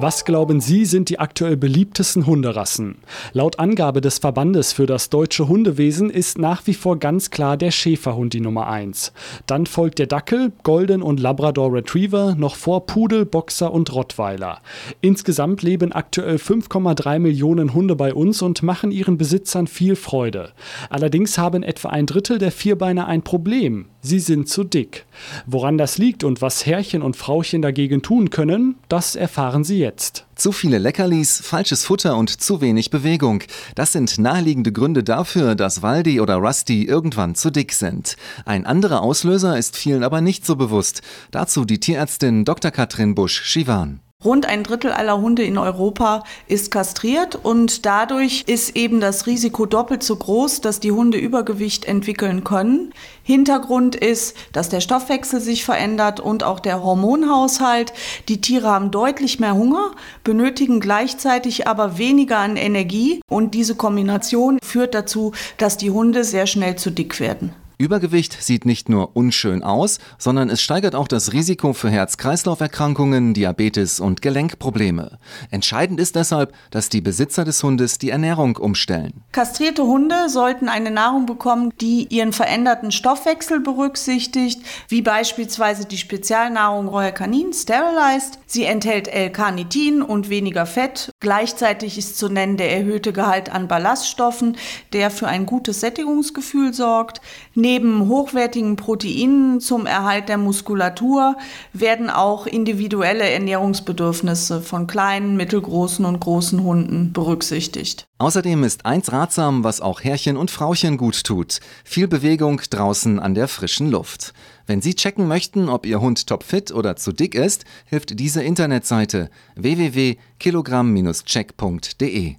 Was glauben Sie sind die aktuell beliebtesten Hunderassen? Laut Angabe des Verbandes für das deutsche Hundewesen ist nach wie vor ganz klar der Schäferhund die Nummer 1. Dann folgt der Dackel, Golden und Labrador Retriever, noch vor Pudel, Boxer und Rottweiler. Insgesamt leben aktuell 5,3 Millionen Hunde bei uns und machen ihren Besitzern viel Freude. Allerdings haben etwa ein Drittel der Vierbeiner ein Problem. Sie sind zu dick. Woran das liegt und was Herrchen und Frauchen dagegen tun können, das erfahren Sie jetzt. Zu viele Leckerlis, falsches Futter und zu wenig Bewegung. Das sind naheliegende Gründe dafür, dass Waldi oder Rusty irgendwann zu dick sind. Ein anderer Auslöser ist vielen aber nicht so bewusst. Dazu die Tierärztin Dr. Katrin Busch-Schiwan. Rund ein Drittel aller Hunde in Europa ist kastriert und dadurch ist eben das Risiko doppelt so groß, dass die Hunde Übergewicht entwickeln können. Hintergrund ist, dass der Stoffwechsel sich verändert und auch der Hormonhaushalt. Die Tiere haben deutlich mehr Hunger, benötigen gleichzeitig aber weniger an Energie und diese Kombination führt dazu, dass die Hunde sehr schnell zu dick werden. Übergewicht sieht nicht nur unschön aus, sondern es steigert auch das Risiko für Herz-Kreislauf-Erkrankungen, Diabetes und Gelenkprobleme. Entscheidend ist deshalb, dass die Besitzer des Hundes die Ernährung umstellen. Kastrierte Hunde sollten eine Nahrung bekommen, die ihren veränderten Stoffwechsel berücksichtigt, wie beispielsweise die Spezialnahrung Royal Canin Sterilized. Sie enthält L-Carnitin und weniger Fett. Gleichzeitig ist zu nennen der erhöhte Gehalt an Ballaststoffen, der für ein gutes Sättigungsgefühl sorgt. Neben hochwertigen Proteinen zum Erhalt der Muskulatur werden auch individuelle Ernährungsbedürfnisse von kleinen, mittelgroßen und großen Hunden berücksichtigt. Außerdem ist eins ratsam, was auch Herrchen und Frauchen gut tut. Viel Bewegung draußen an der frischen Luft. Wenn Sie checken möchten, ob Ihr Hund topfit oder zu dick ist, hilft diese Internetseite www.kilogramm-check.de.